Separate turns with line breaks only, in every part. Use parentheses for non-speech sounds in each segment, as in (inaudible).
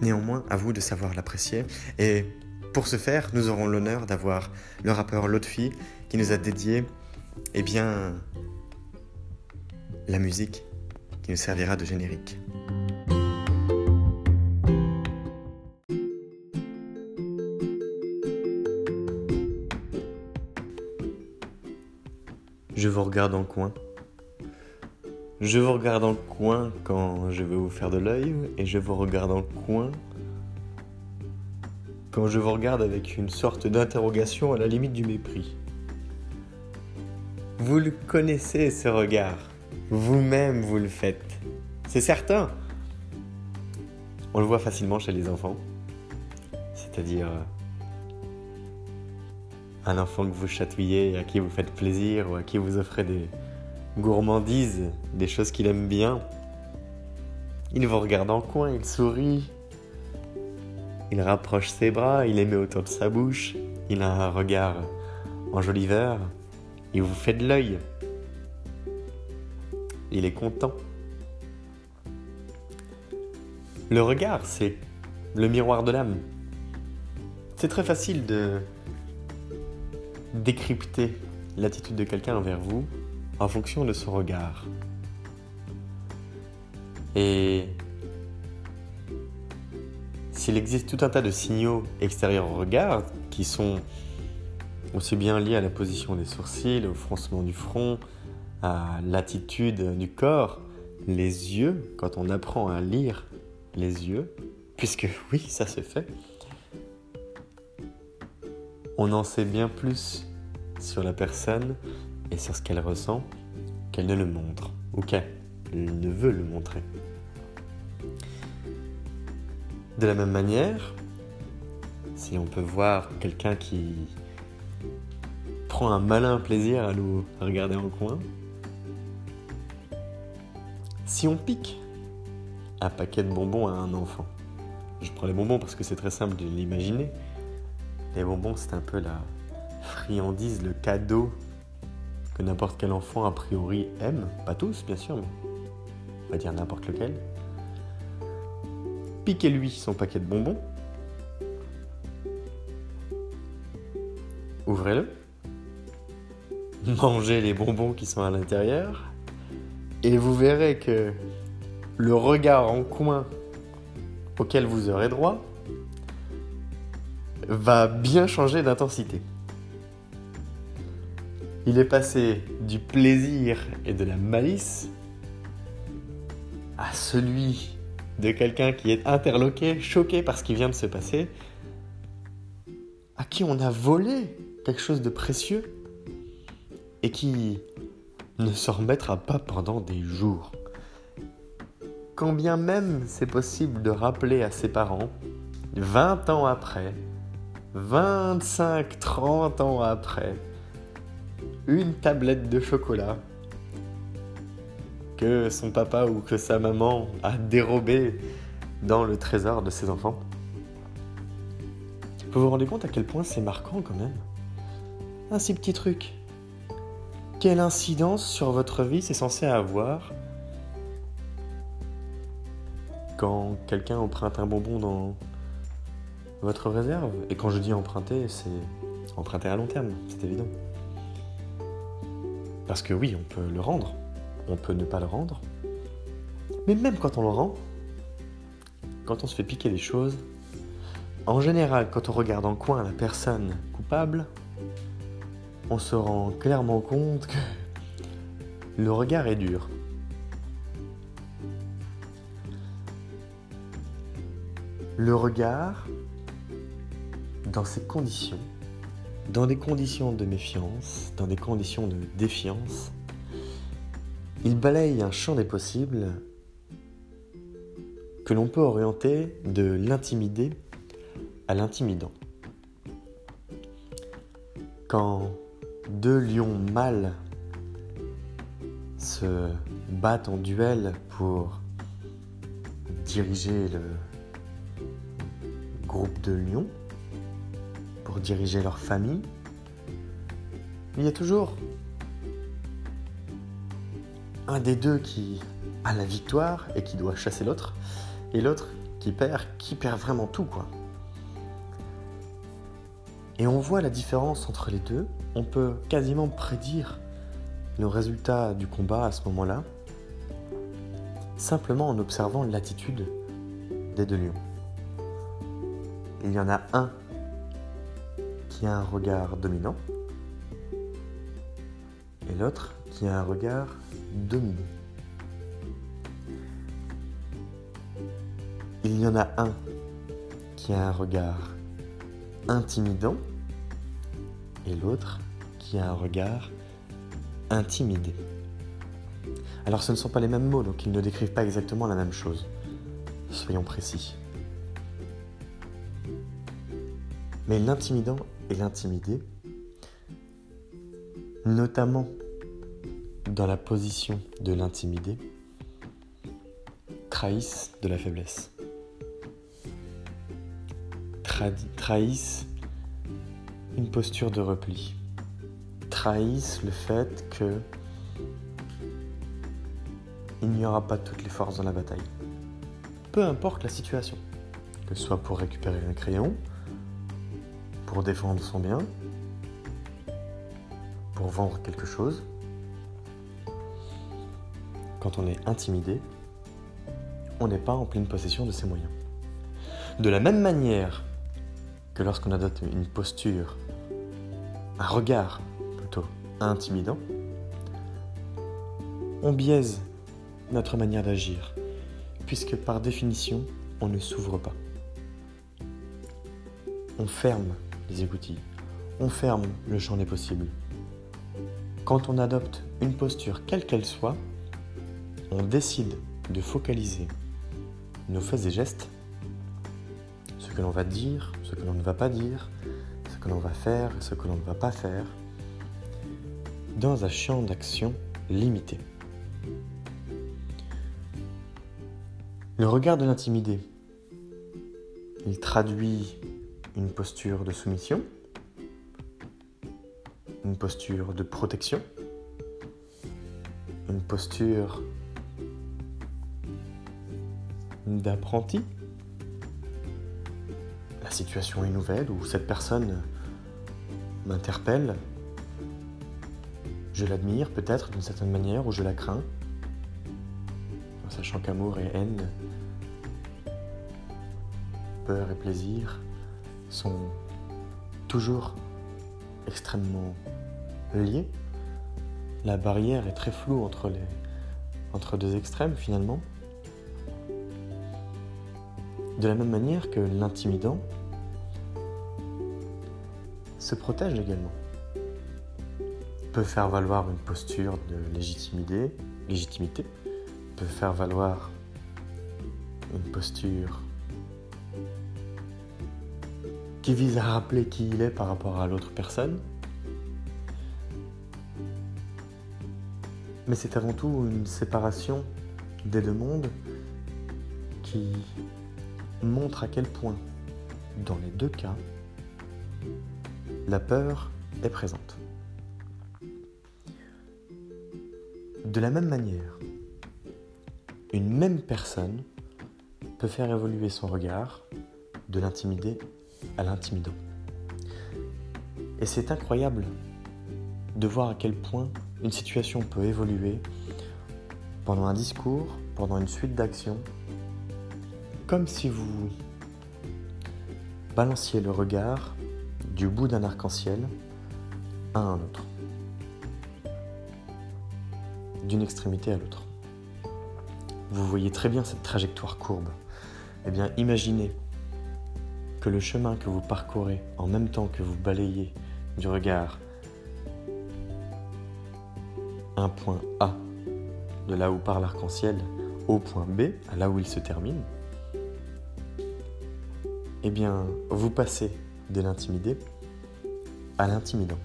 Néanmoins, à vous de savoir l'apprécier. Et pour ce faire, nous aurons l'honneur d'avoir le rappeur Lotfi qui nous a dédié, eh bien, la musique qui nous servira de générique. Je vous regarde en coin je vous regarde en coin quand je veux vous faire de l'œil et je vous regarde en coin quand je vous regarde avec une sorte d'interrogation à la limite du mépris. Vous le connaissez ce regard, vous-même vous le faites, c'est certain. On le voit facilement chez les enfants, c'est-à-dire euh, un enfant que vous chatouillez, à qui vous faites plaisir ou à qui vous offrez des, gourmandise, des choses qu'il aime bien. Il vous regarde en coin, il sourit, il rapproche ses bras, il les met autour de sa bouche, il a un regard enjoliveur, il vous fait de l'œil. Il est content. Le regard, c'est le miroir de l'âme. C'est très facile de décrypter l'attitude de quelqu'un envers vous en fonction de son regard. Et s'il existe tout un tas de signaux extérieurs au regard qui sont aussi bien liés à la position des sourcils, au froncement du front, à l'attitude du corps, les yeux, quand on apprend à lire les yeux, puisque (laughs) oui, ça se fait, on en sait bien plus sur la personne et sur ce qu'elle ressent qu'elle ne le montre ou qu'elle ne veut le montrer. De la même manière, si on peut voir quelqu'un qui prend un malin plaisir à nous regarder en coin, si on pique un paquet de bonbons à un enfant, je prends les bonbons parce que c'est très simple de l'imaginer, les bonbons c'est un peu la friandise, le cadeau n'importe quel enfant a priori aime, pas tous bien sûr, mais on va dire n'importe lequel. Piquez-lui son paquet de bonbons. Ouvrez-le. Mangez les bonbons qui sont à l'intérieur. Et vous verrez que le regard en coin auquel vous aurez droit va bien changer d'intensité. Il est passé du plaisir et de la malice à celui de quelqu'un qui est interloqué, choqué par ce qui vient de se passer, à qui on a volé quelque chose de précieux et qui ne se remettra pas pendant des jours. Quand bien même c'est possible de rappeler à ses parents, 20 ans après, 25, 30 ans après, une tablette de chocolat que son papa ou que sa maman a dérobé dans le trésor de ses enfants. Vous vous rendez compte à quel point c'est marquant quand même? Un si petit truc. Quelle incidence sur votre vie c'est censé avoir quand quelqu'un emprunte un bonbon dans votre réserve Et quand je dis emprunter, c'est emprunter à long terme, c'est évident. Parce que oui, on peut le rendre, on peut ne pas le rendre. Mais même quand on le rend, quand on se fait piquer des choses, en général, quand on regarde en coin la personne coupable, on se rend clairement compte que (laughs) le regard est dur. Le regard, dans ces conditions, dans des conditions de méfiance, dans des conditions de défiance, il balaye un champ des possibles que l'on peut orienter de l'intimidé à l'intimidant. Quand deux lions mâles se battent en duel pour diriger le groupe de lions, diriger leur famille, il y a toujours un des deux qui a la victoire et qui doit chasser l'autre, et l'autre qui perd, qui perd vraiment tout, quoi. Et on voit la différence entre les deux. On peut quasiment prédire le résultat du combat à ce moment-là, simplement en observant l'attitude des deux lions. Il y en a un qui a un regard dominant et l'autre qui a un regard dominé. Il y en a un qui a un regard intimidant et l'autre qui a un regard intimidé. Alors ce ne sont pas les mêmes mots, donc ils ne décrivent pas exactement la même chose. Soyons précis. Mais l'intimidant et l'intimidé, notamment dans la position de l'intimidé, trahissent de la faiblesse. trahissent une posture de repli. Trahissent le fait que il n'y aura pas toutes les forces dans la bataille. Peu importe la situation, que ce soit pour récupérer un crayon, pour défendre son bien, pour vendre quelque chose. Quand on est intimidé, on n'est pas en pleine possession de ses moyens. De la même manière que lorsqu'on adopte une posture, un regard plutôt intimidant, on biaise notre manière d'agir, puisque par définition, on ne s'ouvre pas. On ferme les on ferme le champ des possibles. Quand on adopte une posture quelle qu'elle soit, on décide de focaliser nos faits et gestes, ce que l'on va dire, ce que l'on ne va pas dire, ce que l'on va faire ce que l'on ne va pas faire, dans un champ d'action limité. Le regard de l'intimidé, il traduit une posture de soumission, une posture de protection, une posture d'apprenti. La situation est nouvelle où cette personne m'interpelle. Je l'admire peut-être d'une certaine manière ou je la crains sachant qu'amour et haine, peur et plaisir sont toujours extrêmement liés. La barrière est très floue entre, les, entre deux extrêmes finalement. De la même manière que l'intimidant se protège également. Peut faire valoir une posture de légitimité, légitimité peut faire valoir une posture qui vise à rappeler qui il est par rapport à l'autre personne. Mais c'est avant tout une séparation des deux mondes qui montre à quel point, dans les deux cas, la peur est présente. De la même manière, une même personne peut faire évoluer son regard de l'intimidé à l'intimidant. Et c'est incroyable de voir à quel point une situation peut évoluer pendant un discours, pendant une suite d'actions, comme si vous balanciez le regard du bout d'un arc-en-ciel à un autre, d'une extrémité à l'autre. Vous voyez très bien cette trajectoire courbe. Eh bien, imaginez que le chemin que vous parcourez en même temps que vous balayez du regard un point A de là où part l'arc-en-ciel au point B, à là où il se termine, eh bien, vous passez de l'intimidé à l'intimidant.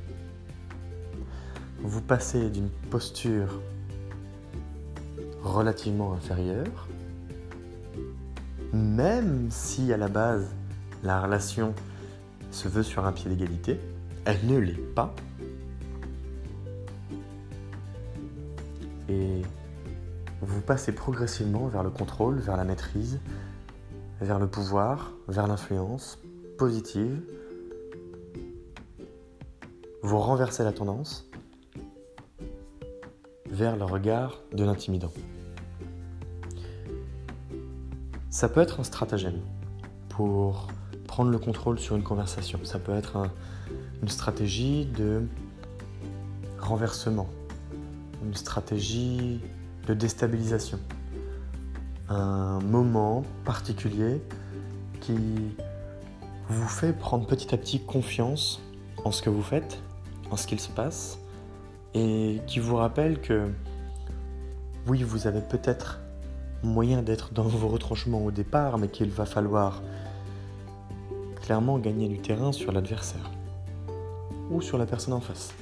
Vous passez d'une posture relativement inférieure, même si à la base la relation se veut sur un pied d'égalité, elle ne l'est pas. Et vous passez progressivement vers le contrôle, vers la maîtrise, vers le pouvoir, vers l'influence positive. Vous renversez la tendance vers le regard de l'intimidant. Ça peut être un stratagème pour prendre le contrôle sur une conversation. Ça peut être une stratégie de renversement, une stratégie de déstabilisation. Un moment particulier qui vous fait prendre petit à petit confiance en ce que vous faites, en ce qu'il se passe, et qui vous rappelle que oui, vous avez peut-être moyen d'être dans vos retranchements au départ, mais qu'il va falloir clairement gagner du terrain sur l'adversaire ou sur la personne en face.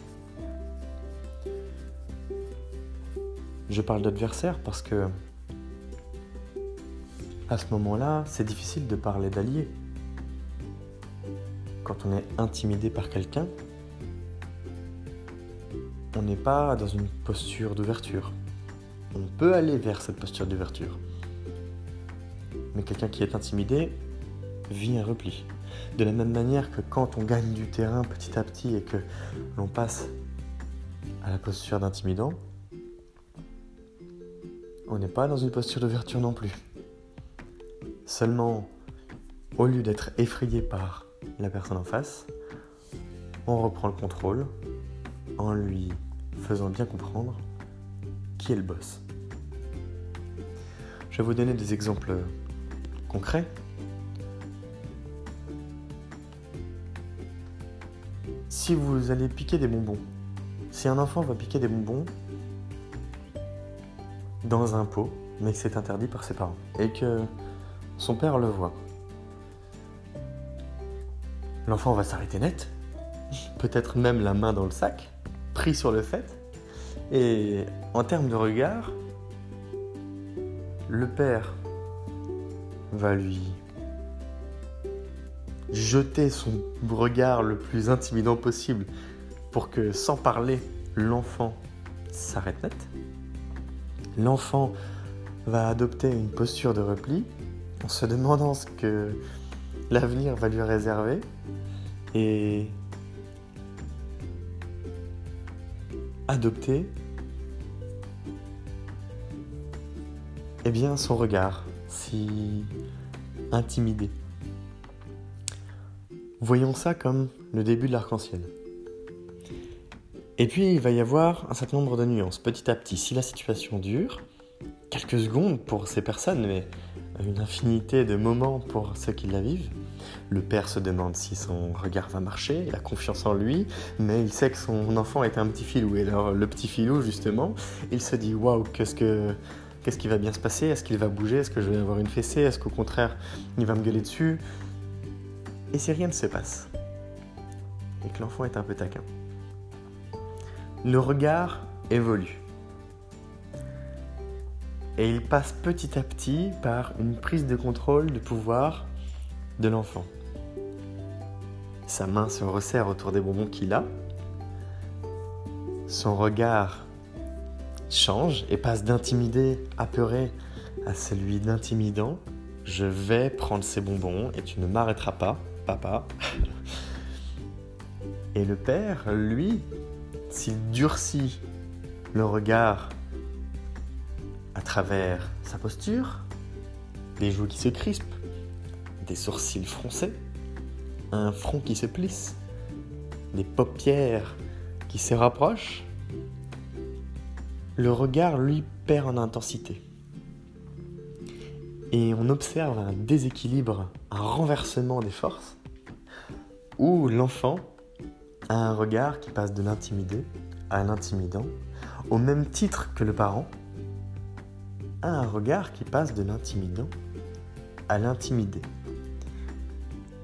Je parle d'adversaire parce que à ce moment-là, c'est difficile de parler d'allié. Quand on est intimidé par quelqu'un, on n'est pas dans une posture d'ouverture. On peut aller vers cette posture d'ouverture. Mais quelqu'un qui est intimidé vit un repli. De la même manière que quand on gagne du terrain petit à petit et que l'on passe à la posture d'intimidant, on n'est pas dans une posture d'ouverture non plus. Seulement, au lieu d'être effrayé par la personne en face, on reprend le contrôle en lui faisant bien comprendre qui est le boss. Je vais vous donner des exemples concrets si vous allez piquer des bonbons, si un enfant va piquer des bonbons dans un pot, mais que c'est interdit par ses parents, et que son père le voit, l'enfant va s'arrêter net, peut-être même la main dans le sac, pris sur le fait, et en termes de regard, le père va lui jeter son regard le plus intimidant possible pour que, sans parler, l'enfant s'arrête net. L'enfant va adopter une posture de repli en se demandant ce que l'avenir va lui réserver et adopter eh bien son regard si intimidé. Voyons ça comme le début de l'arc-en-ciel. Et puis il va y avoir un certain nombre de nuances, petit à petit. Si la situation dure, quelques secondes pour ces personnes, mais une infinité de moments pour ceux qui la vivent, le père se demande si son regard va marcher, il a confiance en lui, mais il sait que son enfant est un petit filou. Et alors le petit filou, justement, il se dit waouh, qu'est-ce que qu'est-ce qui va bien se passer? Est-ce qu'il va bouger? Est-ce que je vais avoir une fessée? Est-ce qu'au contraire, il va me gueuler dessus? Et si rien ne se passe Et que l'enfant est un peu taquin. Le regard évolue. Et il passe petit à petit par une prise de contrôle de pouvoir de l'enfant. Sa main se resserre autour des bonbons qu'il a. Son regard change et passe d'intimidé, apeuré, à celui d'intimidant. Je vais prendre ces bonbons et tu ne m'arrêteras pas papa. Et le père, lui, s'il durcit Le regard à travers sa posture, des joues qui se crispent, des sourcils froncés, un front qui se plisse, des paupières qui se rapprochent. Le regard, lui, perd en intensité. Et on observe un déséquilibre, un renversement des forces, où l'enfant a un regard qui passe de l'intimidé à l'intimidant, au même titre que le parent a un regard qui passe de l'intimidant à l'intimidé.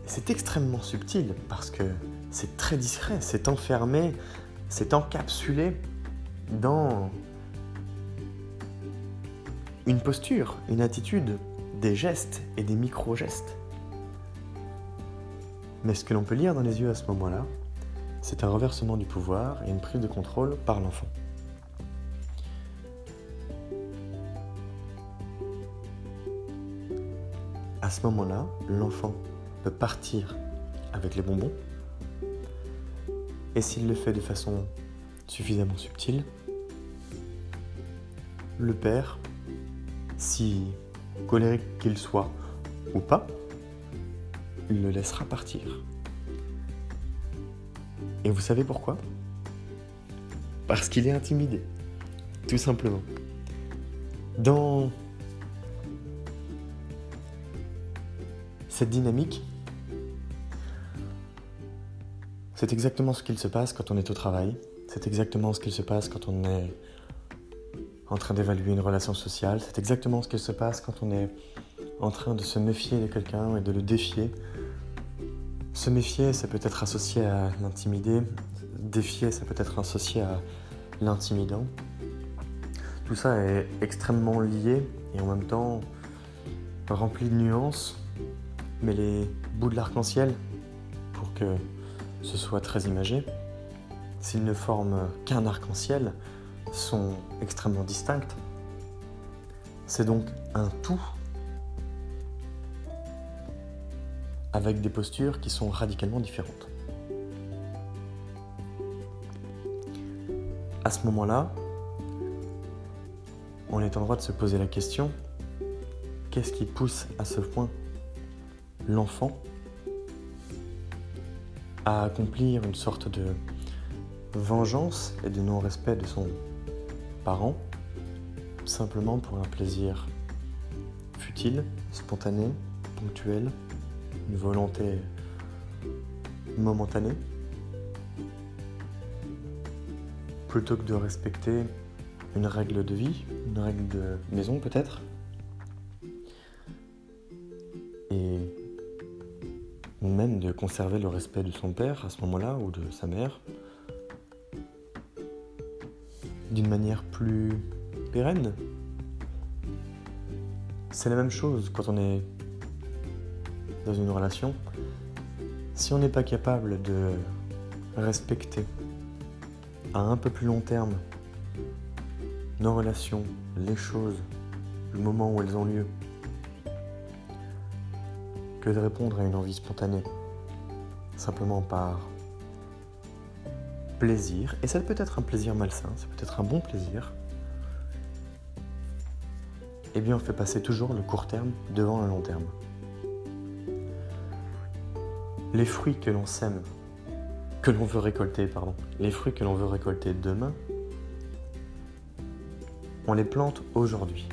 C'est extrêmement subtil parce que c'est très discret, c'est enfermé, c'est encapsulé dans une posture, une attitude, des gestes et des micro-gestes. Mais ce que l'on peut lire dans les yeux à ce moment-là, c'est un reversement du pouvoir et une prise de contrôle par l'enfant. À ce moment-là, l'enfant peut partir avec les bonbons. Et s'il le fait de façon suffisamment subtile, le père, si colérique qu'il soit ou pas, il le laissera partir. Et vous savez pourquoi? Parce qu'il est intimidé, tout simplement. Dans cette dynamique, c'est exactement ce qu'il se passe quand on est au travail, c'est exactement ce qu'il se passe quand on est en train d'évaluer une relation sociale, c'est exactement ce qu'il se passe quand on est en train de se méfier de quelqu'un et de le défier. Se méfier, ça peut être associé à l'intimider, défier, ça peut être associé à l'intimidant. Tout ça est extrêmement lié et en même temps rempli de nuances mais les bouts de l'arc-en-ciel, pour que ce soit très imagé, s'ils ne forment qu'un arc-en-ciel, sont extrêmement distincts. C'est donc un tout avec des postures qui sont radicalement différentes. À ce moment-là, on est en droit de se poser la question, qu'est-ce qui pousse à ce point l'enfant à accomplir une sorte de vengeance et de non-respect de son simplement pour un plaisir futile, spontané, ponctuel, une volonté momentanée, plutôt que de respecter une règle de vie, une règle de maison peut-être, même de conserver le respect de son père à ce moment-là ou de sa mère d'une manière plus pérenne. C'est la même chose quand on est dans une relation. Si on n'est pas capable de respecter à un peu plus long terme nos relations, les choses, le moment où elles ont lieu, que de répondre à une envie spontanée, simplement par plaisir, et ça peut être un plaisir malsain, ça peut être un bon plaisir, eh bien on fait passer toujours le court terme devant le long terme. Les fruits que l'on sème, que l'on veut récolter, pardon, les fruits que l'on veut récolter demain, on les plante aujourd'hui.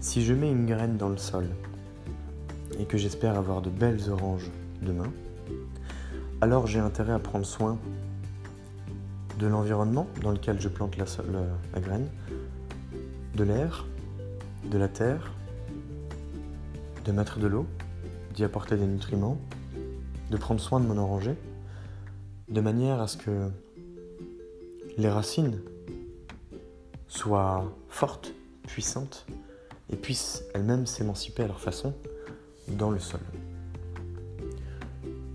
Si je mets une graine dans le sol et que j'espère avoir de belles oranges demain, alors j'ai intérêt à prendre soin de l'environnement dans lequel je plante la, graine, de l'air, de la terre, de mettre de l'eau, d'y apporter des nutriments, de prendre soin de mon oranger, de manière à ce que les racines soient fortes, puissantes, et puissent elles-mêmes s'émanciper à leur façon dans le sol.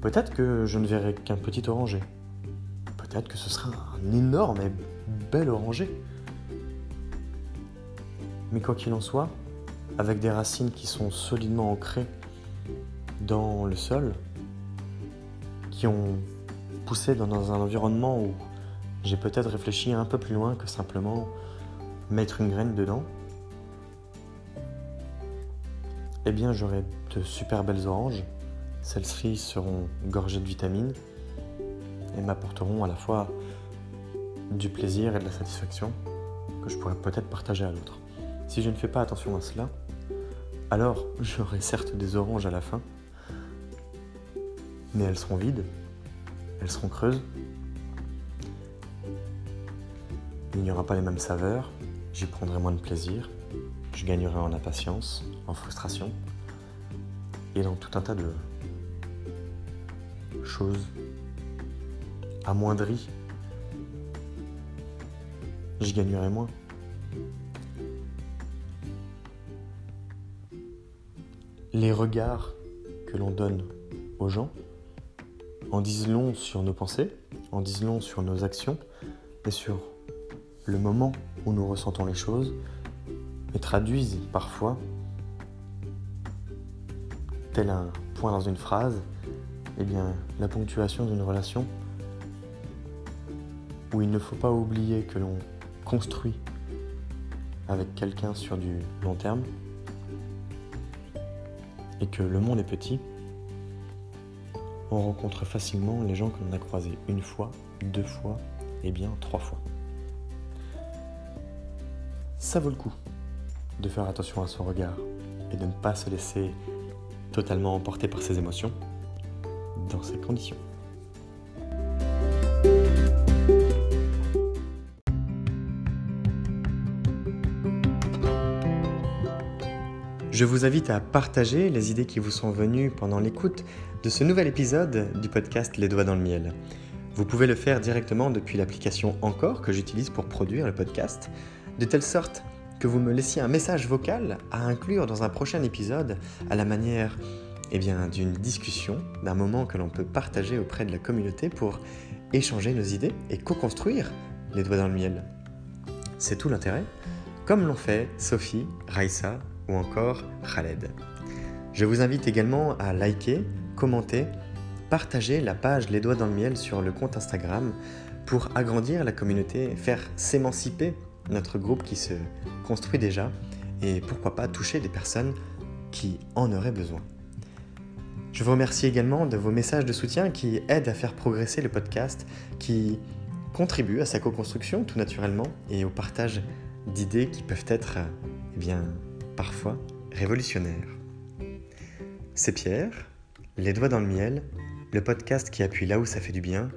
Peut-être que je ne verrai qu'un petit oranger. Peut-être que ce sera un énorme et bel oranger. Mais quoi qu'il en soit, avec des racines qui sont solidement ancrées dans le sol, qui ont poussé dans un environnement où j'ai peut-être réfléchi un peu plus loin que simplement mettre une graine dedans. Eh bien, j'aurai de super belles oranges. Celles-ci seront gorgées de vitamines et m'apporteront à la fois du plaisir et de la satisfaction que je pourrais peut-être partager à l'autre. Si je ne fais pas attention à cela, alors j'aurai certes des oranges à la fin, mais elles seront vides, elles seront creuses, il n'y aura pas les mêmes saveurs, j'y prendrai moins de plaisir, je gagnerai en impatience, en frustration, et dans tout un tas de choses amoindries j'y gagnerai moins. Les regards que l'on donne aux gens en disent long sur nos pensées, en disent long sur nos actions et sur le moment où nous ressentons les choses et traduisent parfois, tel un point dans une phrase, eh la ponctuation d'une relation où il ne faut pas oublier que l'on construit avec quelqu'un sur du long terme et que le monde est petit, on rencontre facilement les gens que l'on a croisés une fois, deux fois et bien trois fois. Ça vaut le coup de faire attention à son regard et de ne pas se laisser totalement emporter par ses émotions ces conditions. Je vous invite à partager les idées qui vous sont venues pendant l'écoute de ce nouvel épisode du podcast Les Doigts dans le Miel. Vous pouvez le faire directement depuis l'application Encore que j'utilise pour produire le podcast, de telle sorte que vous me laissiez un message vocal à inclure dans un prochain épisode à la manière eh bien, d'une discussion, d'un moment que l'on peut partager auprès de la communauté pour échanger nos idées et co-construire les doigts dans le miel. C'est tout l'intérêt, comme l'ont fait Sophie, Raissa ou encore Khaled. Je vous invite également à liker, commenter, partager la page Les Doigts dans le Miel sur le compte Instagram pour agrandir la communauté, faire s'émanciper notre groupe qui se construit déjà et pourquoi pas toucher des personnes qui en auraient besoin. Je vous remercie également de vos messages de soutien qui aident à faire progresser le podcast, qui contribuent à sa co-construction tout naturellement et au partage d'idées qui peuvent être eh bien, parfois révolutionnaire. C'est Pierre, Les Doigts dans le Miel, le podcast qui appuie là où ça fait du bien.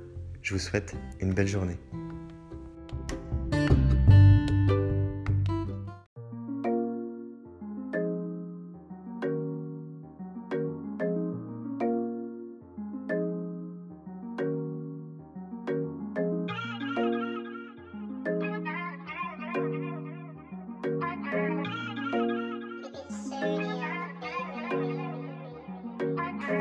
Je vous souhaite une belle journée.